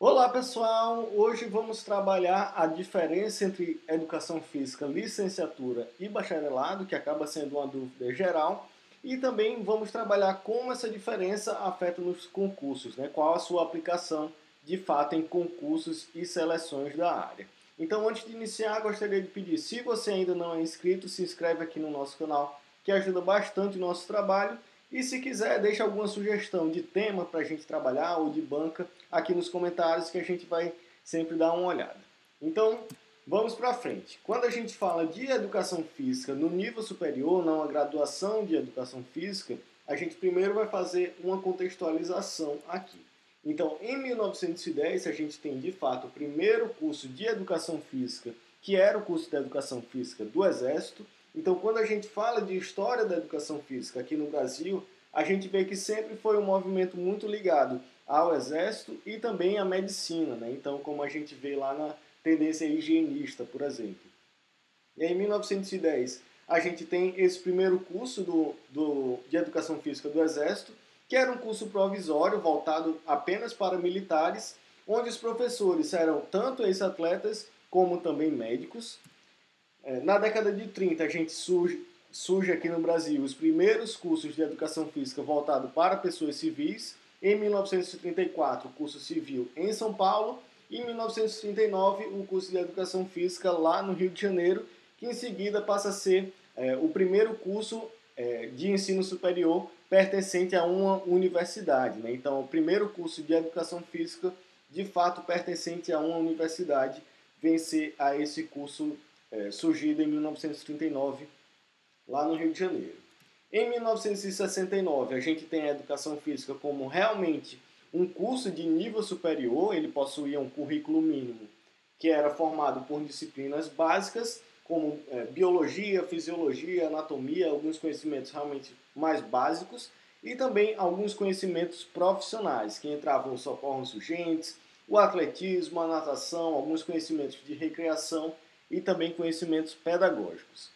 Olá pessoal, hoje vamos trabalhar a diferença entre educação física, licenciatura e bacharelado, que acaba sendo uma dúvida geral, e também vamos trabalhar como essa diferença afeta nos concursos, né? qual a sua aplicação de fato em concursos e seleções da área. Então, antes de iniciar, gostaria de pedir, se você ainda não é inscrito, se inscreve aqui no nosso canal, que ajuda bastante o nosso trabalho. E se quiser, deixa alguma sugestão de tema para a gente trabalhar ou de banca aqui nos comentários que a gente vai sempre dar uma olhada. Então, vamos para frente. Quando a gente fala de educação física no nível superior, não a graduação de educação física, a gente primeiro vai fazer uma contextualização aqui. Então, em 1910, a gente tem de fato o primeiro curso de educação física, que era o curso de educação física do Exército. Então, quando a gente fala de história da educação física aqui no Brasil, a gente vê que sempre foi um movimento muito ligado ao Exército e também à medicina. Né? Então, como a gente vê lá na tendência higienista, por exemplo. E aí, em 1910, a gente tem esse primeiro curso do, do, de educação física do Exército, que era um curso provisório voltado apenas para militares, onde os professores eram tanto ex-atletas como também médicos. É, na década de 30, a gente surge, surge aqui no Brasil os primeiros cursos de educação física voltados para pessoas civis. Em 1934, o curso civil em São Paulo. E em 1939, o curso de educação física lá no Rio de Janeiro, que em seguida passa a ser é, o primeiro curso é, de ensino superior pertencente a uma universidade. Né? Então, o primeiro curso de educação física, de fato, pertencente a uma universidade, vem ser a esse curso é, surgido em 1939, lá no Rio de Janeiro. Em 1969, a gente tem a educação física como realmente um curso de nível superior, ele possuía um currículo mínimo que era formado por disciplinas básicas como é, biologia, fisiologia, anatomia, alguns conhecimentos realmente mais básicos e também alguns conhecimentos profissionais, que entravam os socorros urgentes, o atletismo, a natação, alguns conhecimentos de recreação e também conhecimentos pedagógicos.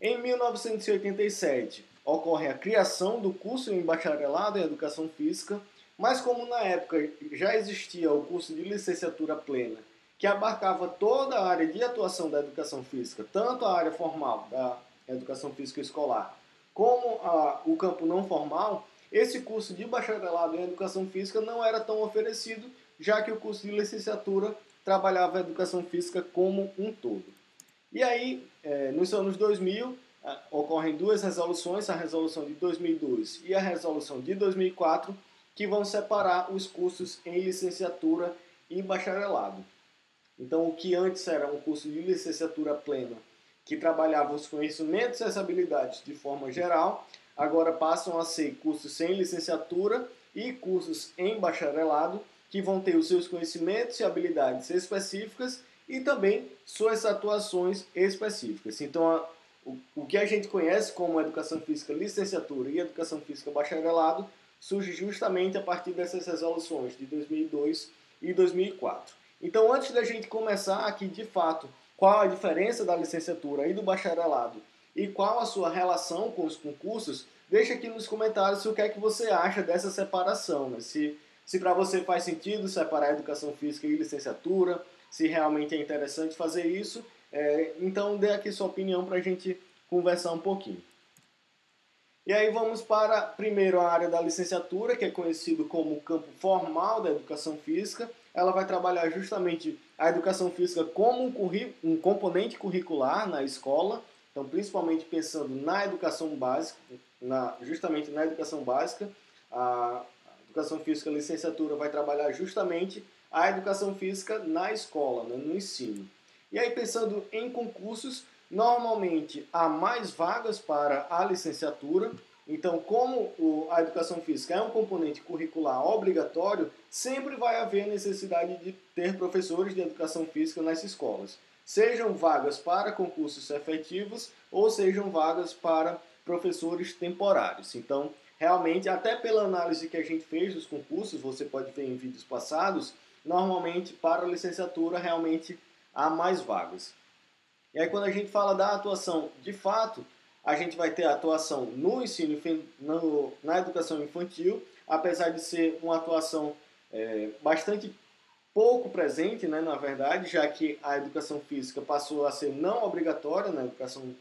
Em 1987, ocorre a criação do curso em bacharelado em educação física, mas como na época já existia o curso de licenciatura plena que abarcava toda a área de atuação da educação física, tanto a área formal da educação física escolar, como a, o campo não formal, esse curso de bacharelado em educação física não era tão oferecido, já que o curso de licenciatura trabalhava a educação física como um todo. E aí, é, nos anos 2000, é, ocorrem duas resoluções, a resolução de 2002 e a resolução de 2004, que vão separar os cursos em licenciatura e bacharelado. Então, o que antes era um curso de licenciatura plena, que trabalhava os conhecimentos e as habilidades de forma geral, agora passam a ser cursos sem licenciatura e cursos em bacharelado, que vão ter os seus conhecimentos e habilidades específicas e também suas atuações específicas. Então, a, o, o que a gente conhece como educação física licenciatura e educação física bacharelado surge justamente a partir dessas resoluções de 2002 e 2004. Então, antes da gente começar aqui de fato qual a diferença da licenciatura e do bacharelado e qual a sua relação com os concursos, deixa aqui nos comentários o que é que você acha dessa separação. Né? Se, se para você faz sentido separar educação física e licenciatura, se realmente é interessante fazer isso. É, então, dê aqui sua opinião para a gente conversar um pouquinho. E aí vamos para primeiro a área da licenciatura, que é conhecido como campo formal da educação física. Ela vai trabalhar justamente a educação física como um, um componente curricular na escola, então principalmente pensando na educação básica, na, justamente na educação básica. A educação física licenciatura vai trabalhar justamente a educação física na escola, né, no ensino. E aí pensando em concursos, Normalmente há mais vagas para a licenciatura, então, como a educação física é um componente curricular obrigatório, sempre vai haver necessidade de ter professores de educação física nas escolas. Sejam vagas para concursos efetivos ou sejam vagas para professores temporários. Então, realmente, até pela análise que a gente fez dos concursos, você pode ver em vídeos passados, normalmente para a licenciatura realmente há mais vagas. E aí quando a gente fala da atuação, de fato, a gente vai ter atuação no ensino, no, na educação infantil, apesar de ser uma atuação é, bastante pouco presente, né, na verdade, já que a educação física passou a ser não obrigatória na educação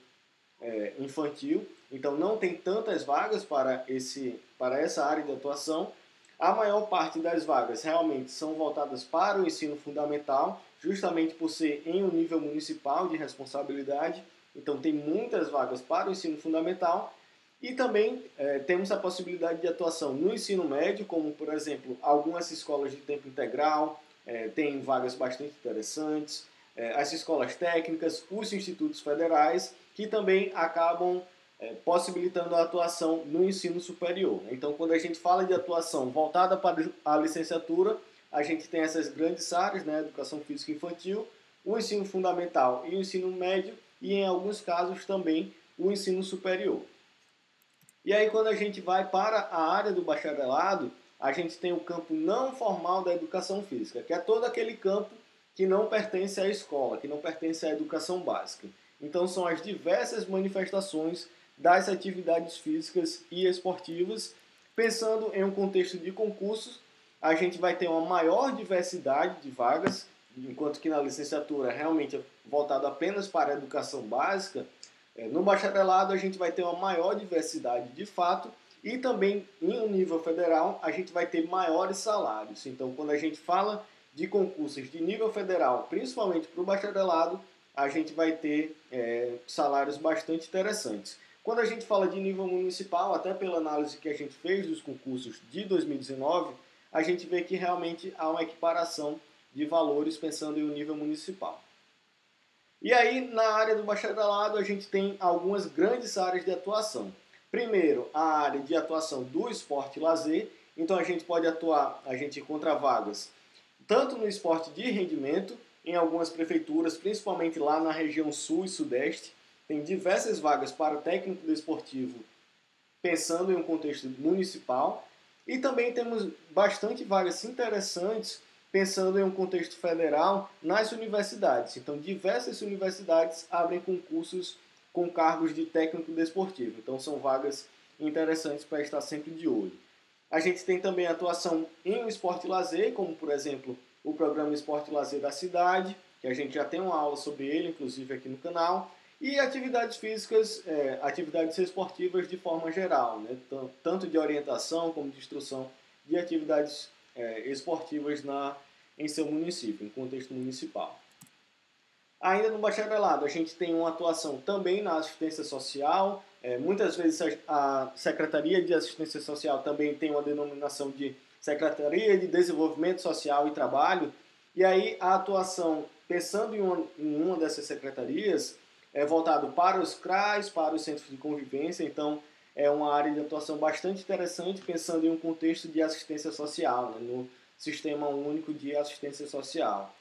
é, infantil, então não tem tantas vagas para, esse, para essa área de atuação. A maior parte das vagas realmente são voltadas para o ensino fundamental, justamente por ser em um nível municipal de responsabilidade, então tem muitas vagas para o ensino fundamental. E também é, temos a possibilidade de atuação no ensino médio, como por exemplo algumas escolas de tempo integral, é, tem vagas bastante interessantes, é, as escolas técnicas, os institutos federais, que também acabam é, possibilitando a atuação no ensino superior. Então, quando a gente fala de atuação voltada para a licenciatura, a gente tem essas grandes áreas, né, educação física infantil, o ensino fundamental e o ensino médio, e em alguns casos também o ensino superior. E aí, quando a gente vai para a área do bacharelado, a gente tem o campo não formal da educação física, que é todo aquele campo que não pertence à escola, que não pertence à educação básica. Então, são as diversas manifestações das atividades físicas e esportivas. Pensando em um contexto de concursos, a gente vai ter uma maior diversidade de vagas, enquanto que na licenciatura realmente é voltado apenas para a educação básica. É, no bacharelado, a gente vai ter uma maior diversidade de fato e também, em um nível federal, a gente vai ter maiores salários. Então, quando a gente fala de concursos de nível federal, principalmente para o bacharelado, a gente vai ter é, salários bastante interessantes. Quando a gente fala de nível municipal, até pela análise que a gente fez dos concursos de 2019, a gente vê que realmente há uma equiparação de valores pensando em um nível municipal. E aí, na área do bacharelado, a gente tem algumas grandes áreas de atuação. Primeiro, a área de atuação do esporte e lazer. Então a gente pode atuar, a gente encontra vagas tanto no esporte de rendimento, em algumas prefeituras, principalmente lá na região sul e sudeste, tem diversas vagas para técnico desportivo, pensando em um contexto municipal, e também temos bastante vagas interessantes pensando em um contexto federal nas universidades. Então, diversas universidades abrem concursos com cargos de técnico desportivo. Então são vagas interessantes para estar sempre de olho. A gente tem também atuação em esporte e lazer, como por exemplo o programa Esporte e Lazer da cidade, que a gente já tem uma aula sobre ele, inclusive aqui no canal, e atividades físicas, é, atividades esportivas de forma geral, né? tanto de orientação como de instrução de atividades é, esportivas na, em seu município, em contexto municipal. Ainda no bacharelado, a gente tem uma atuação também na assistência social. É, muitas vezes a Secretaria de Assistência Social também tem uma denominação de Secretaria de Desenvolvimento Social e Trabalho. E aí a atuação, pensando em uma, em uma dessas secretarias, é voltado para os CRAs, para os centros de convivência. Então é uma área de atuação bastante interessante, pensando em um contexto de assistência social, né, no Sistema Único de Assistência Social.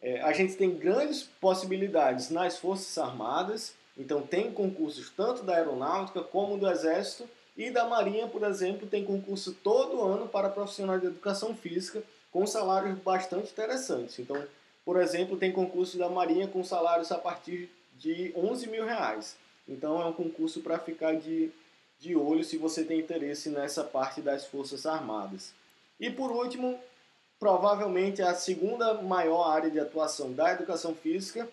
É, a gente tem grandes possibilidades nas Forças Armadas, então tem concursos tanto da Aeronáutica como do Exército e da Marinha, por exemplo, tem concurso todo ano para profissionais de educação física com salários bastante interessantes. Então, por exemplo, tem concurso da Marinha com salários a partir de 11 mil reais. Então é um concurso para ficar de, de olho se você tem interesse nessa parte das Forças Armadas. E por último, provavelmente a segunda maior área de atuação da educação física,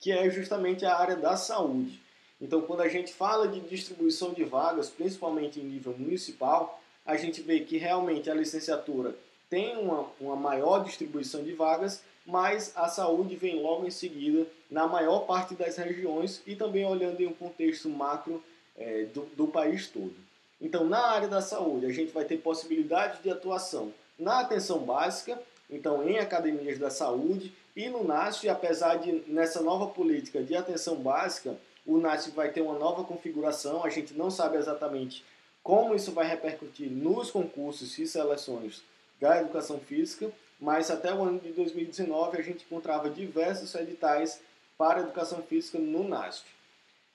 que é justamente a área da saúde. Então, quando a gente fala de distribuição de vagas, principalmente em nível municipal, a gente vê que realmente a licenciatura tem uma, uma maior distribuição de vagas, mas a saúde vem logo em seguida na maior parte das regiões e também olhando em um contexto macro é, do, do país todo. Então, na área da saúde, a gente vai ter possibilidades de atuação na atenção básica, então em academias da saúde e no NASF, apesar de nessa nova política de atenção básica, o NASF vai ter uma nova configuração, a gente não sabe exatamente como isso vai repercutir nos concursos e seleções da educação física, mas até o ano de 2019 a gente encontrava diversos editais para educação física no NASF.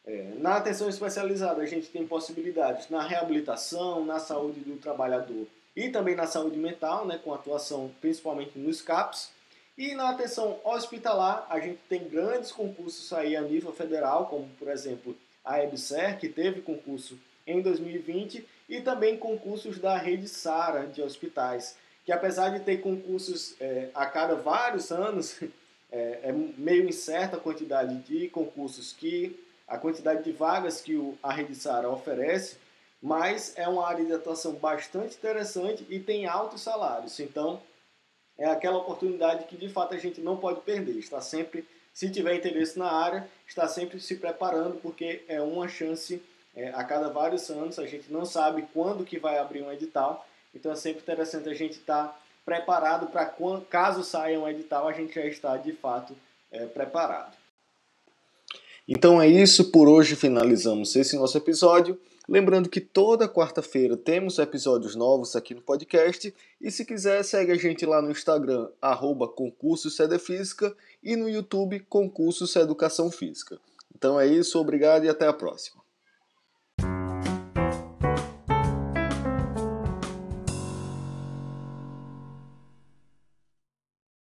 É, na atenção especializada, a gente tem possibilidades na reabilitação, na saúde do trabalhador e também na saúde mental, né, com atuação principalmente nos CAPs. E na atenção hospitalar, a gente tem grandes concursos aí a nível federal, como por exemplo a EBSER, que teve concurso em 2020, e também concursos da rede SARA de hospitais, que apesar de ter concursos é, a cada vários anos, é, é, meio incerta a quantidade de concursos que, a quantidade de vagas que o, a Rede Sara oferece, mas é uma área de atuação bastante interessante e tem altos salários. Então, é aquela oportunidade que de fato a gente não pode perder. Está sempre, se tiver interesse na área, está sempre se preparando, porque é uma chance é, a cada vários anos. A gente não sabe quando que vai abrir um edital, então é sempre interessante a gente estar tá preparado para caso saia um edital, a gente já está de fato é, preparado. Então é isso, por hoje finalizamos esse nosso episódio. Lembrando que toda quarta-feira temos episódios novos aqui no podcast. E se quiser, segue a gente lá no Instagram, arroba concurso Física, e no YouTube, concursos Educação Física. Então é isso, obrigado e até a próxima.